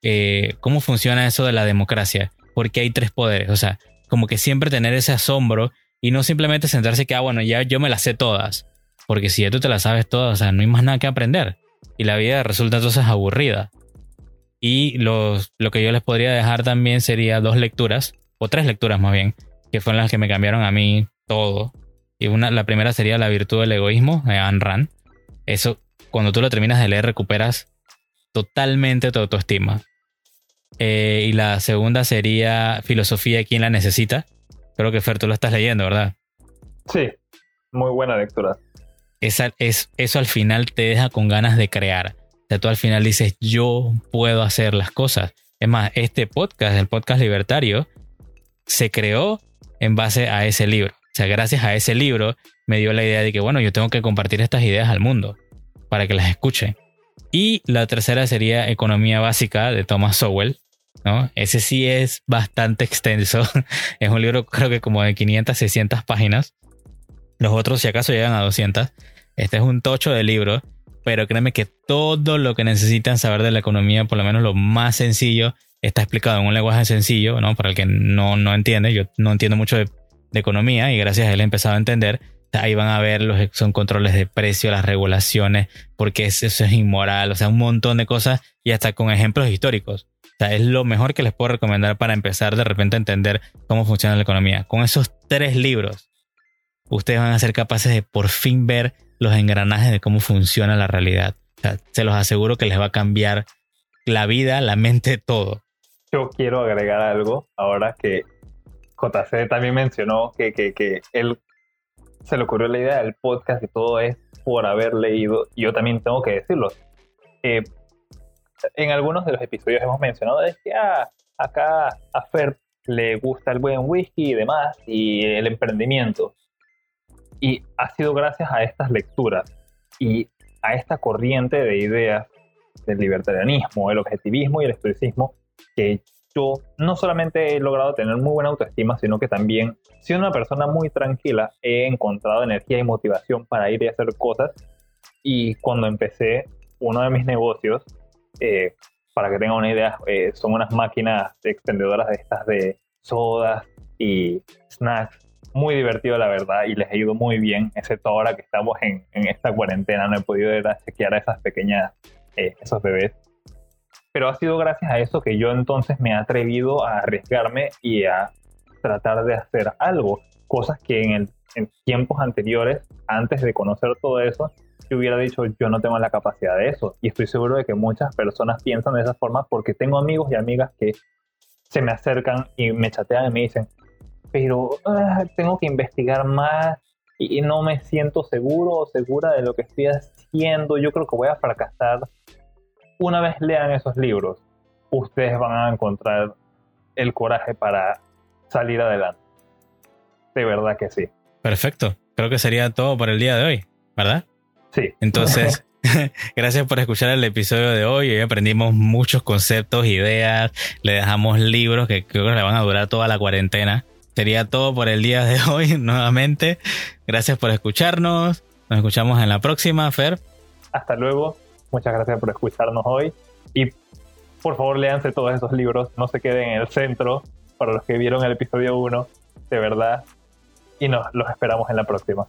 eh, cómo funciona eso de la democracia, por qué hay tres poderes, o sea, como que siempre tener ese asombro y no simplemente sentarse que, ah, bueno, ya yo me las sé todas, porque si ya tú te la sabes todas, o sea, no hay más nada que aprender. Y la vida resulta entonces aburrida. Y lo que yo les podría dejar también sería dos lecturas, o tres lecturas más bien, que fueron las que me cambiaron a mí todo. Y una, la primera sería La virtud del egoísmo, de Ayn Rand. Eso, cuando tú lo terminas de leer, recuperas totalmente tu autoestima. Eh, y la segunda sería Filosofía, ¿quién la necesita? Creo que Fer, tú lo estás leyendo, ¿verdad? Sí, muy buena lectura es, eso al final te deja con ganas de crear. O sea, tú al final dices, yo puedo hacer las cosas. Es más, este podcast, el podcast libertario, se creó en base a ese libro. O sea, gracias a ese libro me dio la idea de que, bueno, yo tengo que compartir estas ideas al mundo para que las escuchen. Y la tercera sería Economía Básica de Thomas Sowell. ¿no? Ese sí es bastante extenso. [LAUGHS] es un libro creo que como de 500, 600 páginas. Los otros, si acaso, llegan a 200. Este es un tocho de libro, pero créeme que todo lo que necesitan saber de la economía, por lo menos lo más sencillo, está explicado en un lenguaje sencillo, ¿no? Para el que no, no entiende, yo no entiendo mucho de, economía y gracias a él he empezado a entender. Ahí van a ver los son controles de precio, las regulaciones, porque eso es inmoral, o sea, un montón de cosas y hasta con ejemplos históricos. O sea, es lo mejor que les puedo recomendar para empezar de repente a entender cómo funciona la economía. Con esos tres libros, ustedes van a ser capaces de por fin ver los engranajes de cómo funciona la realidad. se los aseguro que les va a cambiar la vida, la mente, todo. Yo quiero agregar algo ahora que JC también mencionó que, que, él se le ocurrió la idea del podcast y todo es por haber leído. Yo también tengo que decirlo. en algunos de los episodios hemos mencionado de que ah, acá a Fer le gusta el buen whisky y demás y el emprendimiento. Y ha sido gracias a estas lecturas y a esta corriente de ideas del libertarianismo, el objetivismo y el estoicismo que yo no solamente he logrado tener muy buena autoestima, sino que también, siendo una persona muy tranquila, he encontrado energía y motivación para ir y hacer cosas. Y cuando empecé uno de mis negocios, eh, para que tengan una idea, eh, son unas máquinas expendedoras de estas de sodas y snacks muy divertido, la verdad, y les ha ido muy bien, excepto ahora que estamos en, esta cuarentena, no he podido ir a chequear a esas pequeñas, eh, esos bebés. Pero ha sido gracias a eso que yo entonces me he atrevido a arriesgarme y a tratar de hacer algo, cosas que en, en tiempos anteriores, antes de conocer todo eso, yo hubiera dicho yo no tengo la capacidad de eso. Y estoy seguro de que muchas personas piensan de esa forma porque tengo amigos y amigas que se me acercan y me chatean y me dicen, pero ah, tengo que investigar más y, no me siento seguro o segura de lo que estoy haciendo haciendo, yo creo que voy a fracasar. Una vez lean esos libros, ustedes van a encontrar el coraje para salir adelante. De verdad que sí. Perfecto. Creo que sería todo por el día de hoy, ¿verdad? Sí. Entonces, [LAUGHS] [LAUGHS] gracias por escuchar el episodio de hoy. Hoy aprendimos muchos conceptos, ideas, le dejamos libros que creo que le van a durar toda la cuarentena. Sería todo por el día de [LAUGHS] hoy nuevamente. Gracias por escucharnos. Nos escuchamos en la próxima, Fer. Hasta luego. Muchas gracias por escucharnos hoy. Y por favor, léanse todos esos libros. No se queden en el centro. Para los que vieron el episodio 1, de verdad. Y nos los esperamos en la próxima.